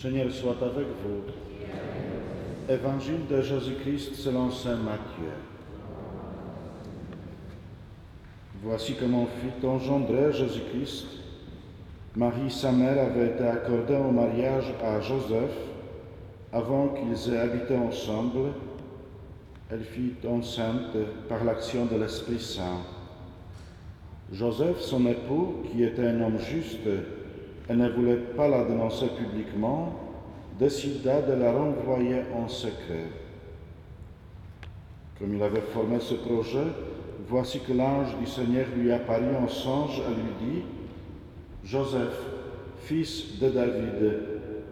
Seigneur soit avec vous. Évangile de Jésus-Christ selon Saint Matthieu. Voici comment fit engendrer Jésus-Christ. Marie, sa mère, avait été accordée au mariage à Joseph avant qu'ils aient habité ensemble. Elle fut enceinte par l'action de l'Esprit Saint. Joseph, son époux, qui était un homme juste, et ne voulait pas la dénoncer publiquement, décida de la renvoyer en secret. Comme il avait formé ce projet, voici que l'ange du Seigneur lui apparut en songe et lui dit, Joseph, fils de David,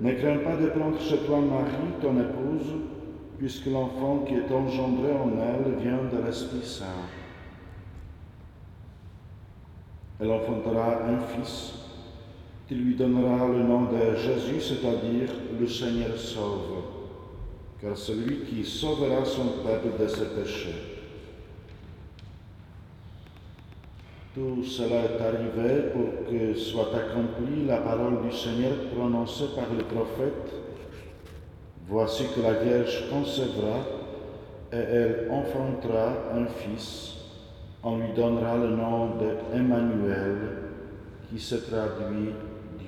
ne crains pas de prendre chez toi Marie, ton épouse, puisque l'enfant qui est engendré en elle vient de l'Esprit Saint. Elle enfantera un fils tu lui donneras le nom de Jésus, c'est-à-dire le Seigneur sauve, car celui qui sauvera son peuple de ses péchés. Tout cela est arrivé pour que soit accomplie la parole du Seigneur prononcée par le prophète. Voici que la Vierge concevra et elle enfantera un fils. On lui donnera le nom d'Emmanuel, qui se traduit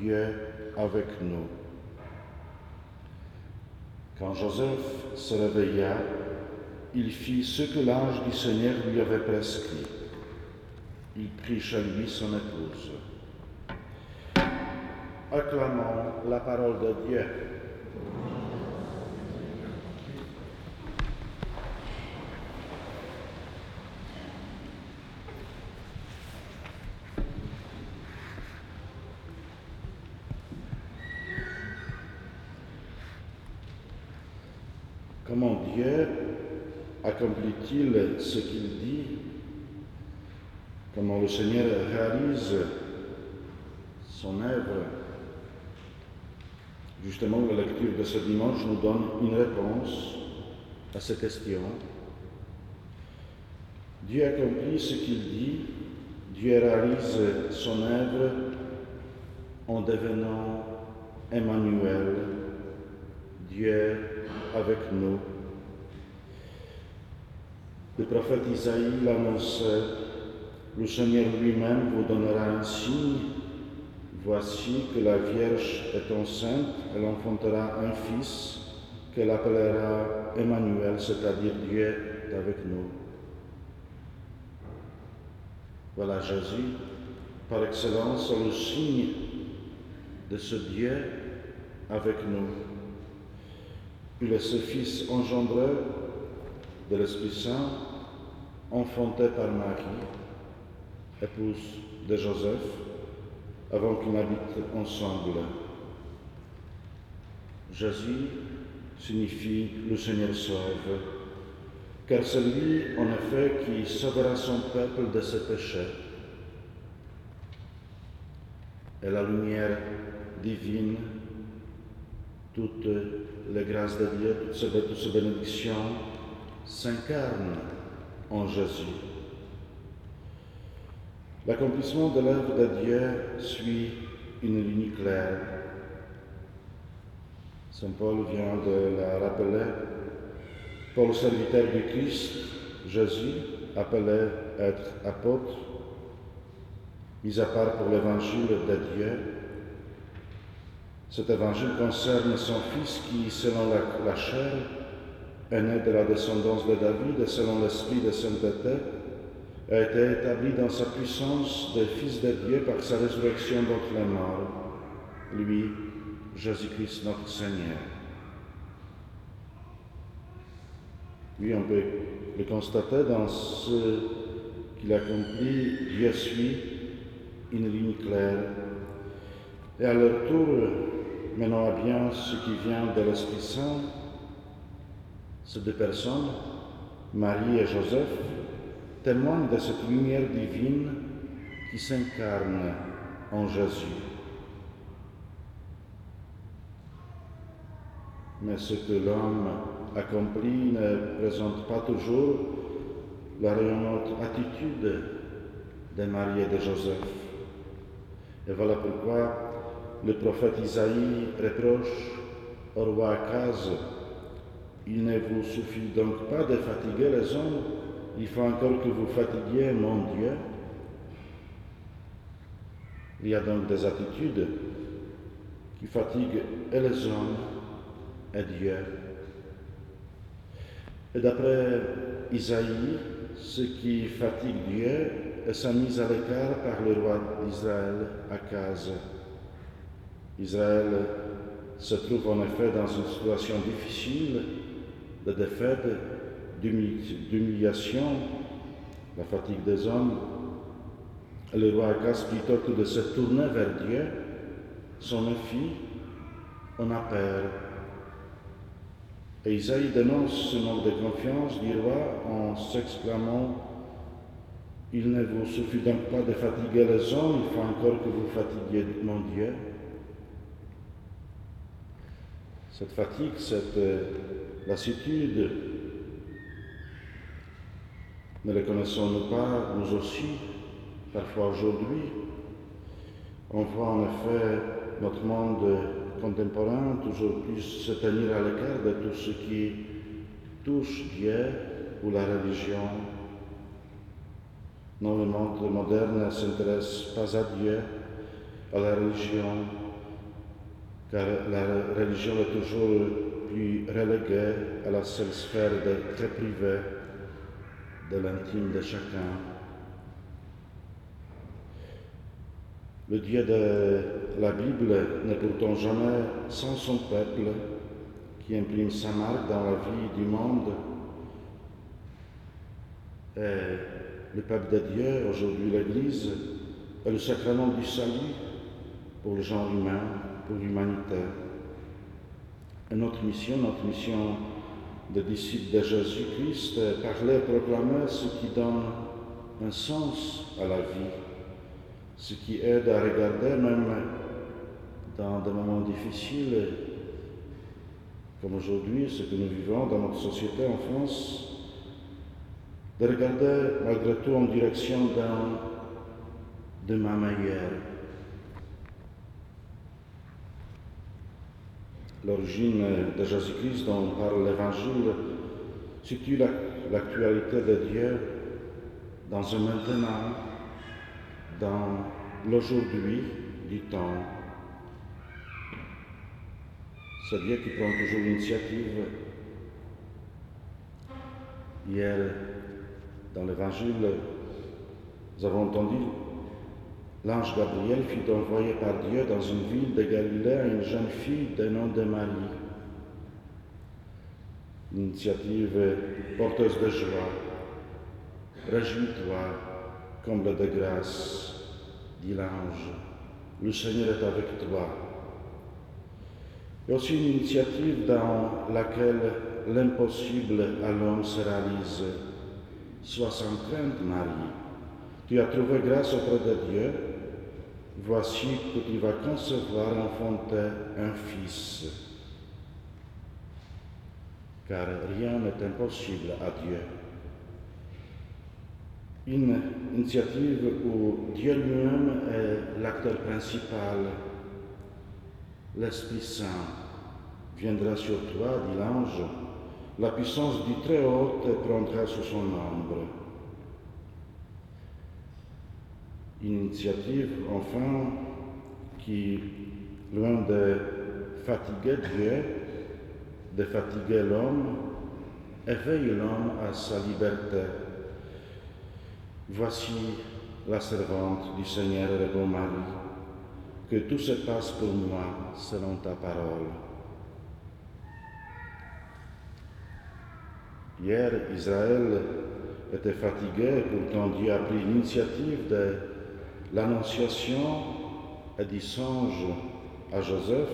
Dieu avec nous. Quand Joseph se réveilla, il fit ce que l'ange du Seigneur lui avait prescrit. Il prit chez lui son épouse. Acclamons la parole de Dieu. Comment Dieu accomplit-il ce qu'il dit? Comment le Seigneur réalise son œuvre? Justement, la lecture de ce dimanche nous donne une réponse à ces questions. Dieu accomplit ce qu'il dit, Dieu réalise son œuvre en devenant Emmanuel, Dieu avec nous. Le prophète Isaïe l'annonçait, le Seigneur lui-même vous donnera un signe. Voici que la Vierge est enceinte, elle enfantera un fils qu'elle appellera Emmanuel, c'est-à-dire Dieu est avec nous. Voilà Jésus, par excellence, le signe de ce Dieu avec nous. Il est ce Fils engendré de l'Esprit Saint, enfanté par Marie, épouse de Joseph, avant qu'ils n'habitent ensemble. Jésus signifie le Seigneur sauve, car c'est lui, en effet, qui sauvera son peuple de ses péchés. Et la lumière divine, toute les grâces de Dieu, toutes ces, bénédictions s'incarnent en Jésus. L'accomplissement de l'œuvre de Dieu suit une ligne claire. Saint Paul vient de la rappeler. Paul, serviteur du Christ, Jésus, appelé être apôtre, mis à part pour l'évangile de Dieu, cet évangile concerne son Fils qui, selon la, chair, est né de la descendance de David et selon l'esprit de sainteté, a été établi dans sa puissance de Fils de Dieu par sa résurrection d'entre les morts, lui, Jésus-Christ notre Seigneur. Oui, on peut le constater dans ce qu'il accomplit, Dieu suit une ligne claire. Et à leur tour, menant à bien ce qui vient de l'Esprit Saint, ces deux personnes, Marie et Joseph, témoignent de cette lumière divine qui s'incarne en Jésus. Mais ce que l'homme accomplit ne présente pas toujours la rayonnante attitude de Marie et de Joseph. Et voilà pourquoi le prophète Isaïe reproche au roi Akaz, il ne vous suffit donc pas de fatiguer les hommes, il faut encore que vous fatiguiez mon Dieu. Il y a donc des attitudes qui fatiguent et les hommes et Dieu. Et d'après Isaïe, ce qui fatigue Dieu est sa mise à l'écart par le roi d'Israël, Akaz. Israël se trouve en effet dans une situation difficile de défaite, d'humiliation, la fatigue des hommes. Le roi Akaz, plutôt que de se tourner vers Dieu, son méfie, en a peur. Et Isaïe dénonce ce manque de confiance du roi en s'exclamant Il ne vous suffit donc pas de fatiguer les hommes, il faut encore que vous fatiguiez mon Dieu. Cette fatigue, cette euh, lassitude, ne les connaissons-nous pas, nous aussi, parfois aujourd'hui? On voit en effet notre monde contemporain toujours plus se tenir à l'écart de tout ce qui touche Dieu ou la religion. Non, le monde moderne ne s'intéresse pas à Dieu, à la religion, car la religion est toujours plus reléguée à la seule sphère de, très privée de l'intime de chacun. Le Dieu de la Bible n'est pourtant jamais sans son peuple qui imprime sa marque dans la vie du monde. Et le peuple de Dieu, aujourd'hui l'Église, est le sacrement du salut pour le genre humain, pour l'humanité. Et notre mission, notre mission de disciples de Jésus-Christ, est parler, proclamer ce qui donne un sens à la vie ce qui aide à regarder même dans des moments difficiles, comme aujourd'hui, ce que nous vivons dans notre société en France, de regarder malgré tout en direction d'un demain meilleur. L'origine de Jésus-Christ dont parle l'Évangile situe l'actualité de Dieu dans un maintenant dans l'aujourd'hui du temps. C'est Dieu qui prend toujours l'initiative. Hier, dans l'Évangile, nous avons entendu l'ange Gabriel fut envoyé par Dieu dans une ville de Galilée à une jeune fille de nom de Marie. Initiative porteuse de joie. Réjouis-toi, comble de grâce, dit l'ange, le Seigneur est avec toi. Et aussi une initiative dans laquelle l'impossible à l'homme se réalise. Sois sans crainte, Marie. Tu as trouvé grâce auprès de Dieu. Voici que tu vas concevoir, enfanter un fils. Car rien n'est impossible à Dieu une initiative où Dieu lui-même est l'acteur principal. L'Esprit Saint viendra sur toi, dit l'ange, la puissance du Très-Haut prendra sous son ombre. Une initiative, enfin, qui, loin de fatiguer Dieu, de fatiguer l'homme, éveille l'homme à sa liberté Voici la servante du Seigneur et le bon mari, que tout se passe pour moi selon ta parole. Hier, Israël était fatigué, pourtant Dieu a pris l'initiative de l'annonciation et du songe à Joseph.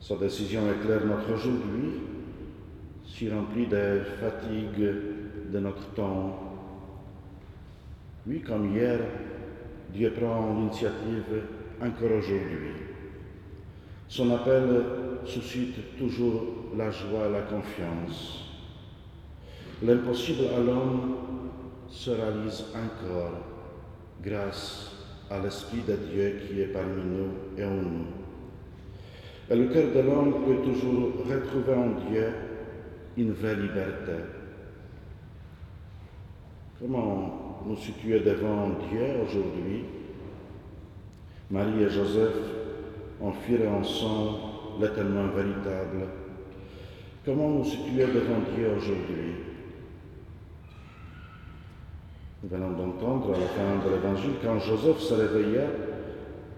Sa décision éclaire notre aujourd'hui, si remplie des fatigues de notre temps oui, comme hier, Dieu prend l'initiative encore aujourd'hui. Son appel suscite toujours la joie et la confiance. L'impossible à l'homme se réalise encore grâce à l'Esprit de Dieu qui est parmi nous et en nous. Et le cœur de l'homme peut toujours retrouver en Dieu une vraie liberté. Comment nous situer devant Dieu aujourd'hui? Marie et Joseph en firent ensemble l'éternel véritable. Comment nous situer devant Dieu aujourd'hui? Nous venons d'entendre à la fin de l'Évangile, quand Joseph se réveilla,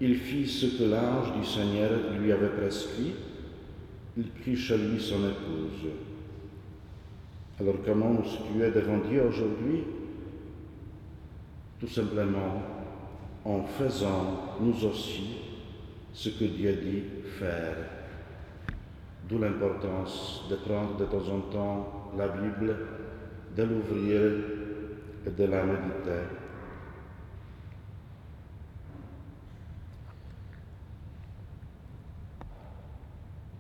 il fit ce que l'ange du Seigneur lui avait prescrit. Il prit chez lui son épouse. Alors comment nous situer devant Dieu aujourd'hui? Tout simplement en faisant nous aussi ce que Dieu dit faire. D'où l'importance de prendre de temps en temps la Bible, de l'ouvrir et de la méditer.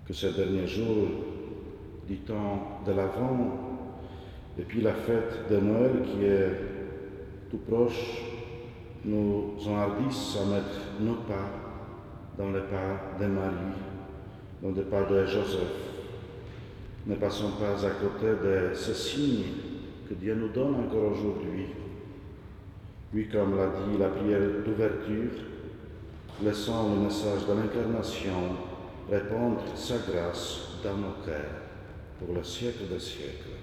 Que ces derniers jours du temps de l'Avent et puis la fête de Noël qui est tout proche nous enhardissent à mettre nos pas dans les pas de Marie, dans les pas de Joseph. Ne passons pas à côté de ce signe que Dieu nous donne encore aujourd'hui. Oui, comme l'a dit la prière d'ouverture, laissant le message de l'incarnation répondre sa grâce dans nos cœurs pour le siècle des siècles.